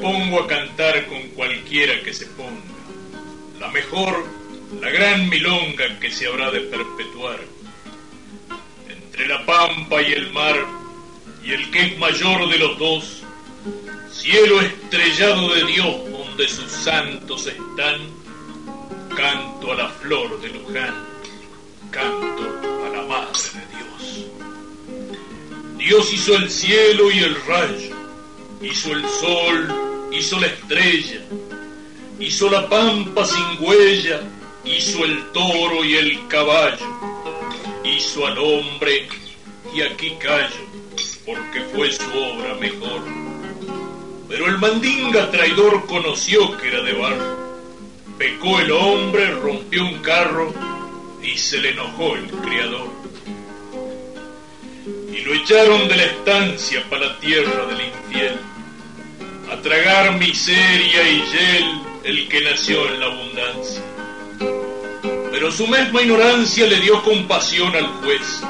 pongo a cantar con cualquiera que se ponga. La mejor, la gran milonga que se habrá de perpetuar. Entre la pampa y el mar, y el que es mayor de los dos, cielo estrellado de Dios donde sus santos están, canto a la flor de Luján, canto a la madre de Dios. Dios hizo el cielo y el rayo, hizo el sol, hizo la estrella, hizo la pampa sin huella, hizo el toro y el caballo, hizo al hombre y aquí callo, porque fue su obra mejor. Pero el mandinga traidor conoció que era de barro, pecó el hombre, rompió un carro y se le enojó el criador. Y lo echaron de la estancia para la tierra del infiel, tragar miseria y hiel el que nació en la abundancia. Pero su misma ignorancia le dio compasión al juez.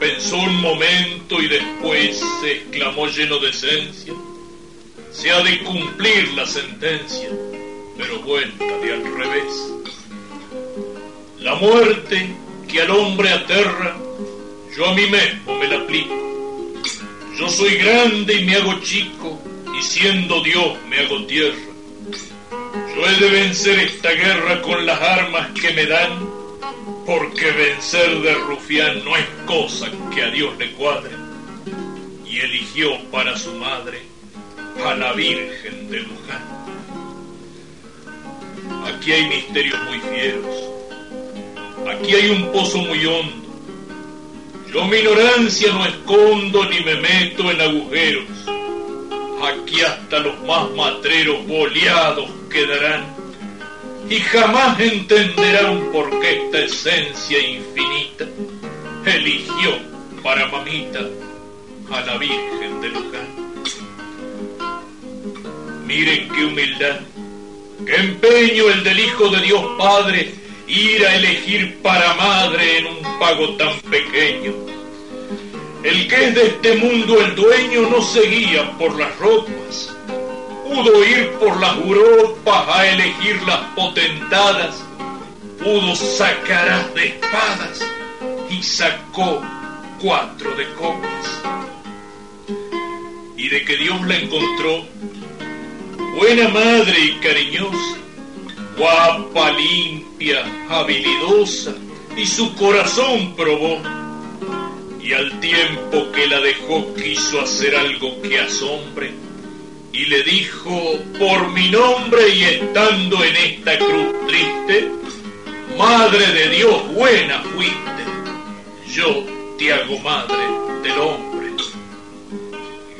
Pensó un momento y después se exclamó lleno de esencia. Se ha de cumplir la sentencia, pero vuelta de al revés. La muerte que al hombre aterra, yo a mí mismo me la aplico. Yo soy grande y me hago chico, y siendo Dios me hago tierra. Yo he de vencer esta guerra con las armas que me dan, porque vencer de rufián no es cosa que a Dios le cuadre. Y eligió para su madre a la Virgen de Luján. Aquí hay misterios muy fieros. Aquí hay un pozo muy hondo. Yo mi ignorancia no escondo ni me meto en agujeros. Aquí hasta los más matreros boleados quedarán y jamás entenderán por qué esta esencia infinita eligió para mamita a la Virgen de Luján. Miren qué humildad, qué empeño el del Hijo de Dios Padre ir a elegir para madre en un pago tan pequeño. El que es de este mundo el dueño no se guía por las ropas, pudo ir por las Europas a elegir las potentadas, pudo sacar de espadas y sacó cuatro de copas. Y de que Dios la encontró, buena madre y cariñosa, guapa, limpia, habilidosa, y su corazón probó. Y al tiempo que la dejó quiso hacer algo que asombre, y le dijo, por mi nombre y estando en esta cruz triste, Madre de Dios buena fuiste, yo te hago madre del hombre.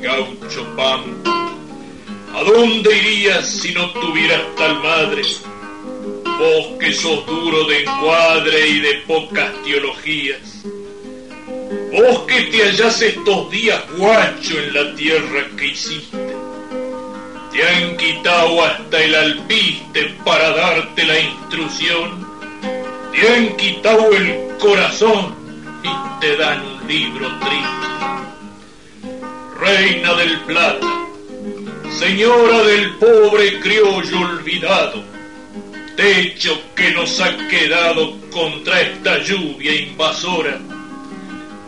Gaucho Pampa, ¿a dónde irías si no tuvieras tal madre? Vos que sos duro de encuadre y de pocas teologías. Vos que te hallás estos días guacho en la tierra que hiciste. Te han quitado hasta el alpiste para darte la instrucción. Te han quitado el corazón y te dan un libro triste. Reina del Plata, señora del pobre criollo olvidado techo que nos ha quedado contra esta lluvia invasora,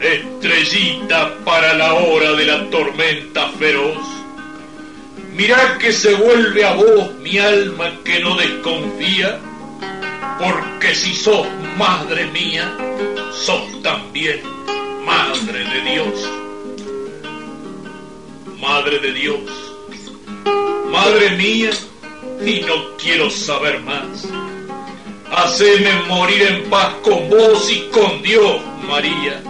estrellita para la hora de la tormenta feroz. Mirá que se vuelve a vos mi alma que no desconfía, porque si sos madre mía, sos también madre de Dios. Madre de Dios, madre mía, y no quiero saber más. Haceme morir en paz con vos y con Dios, María.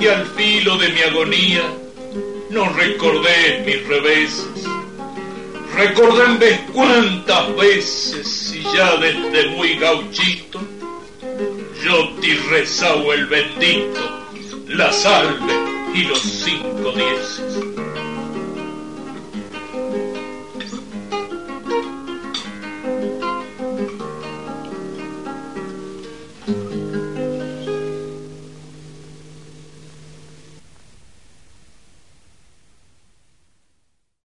Y al filo de mi agonía, no recordé mis reveses. Recordé cuántas veces, y ya desde muy gauchito, yo te rezaba el bendito, la salve y los cinco dieces.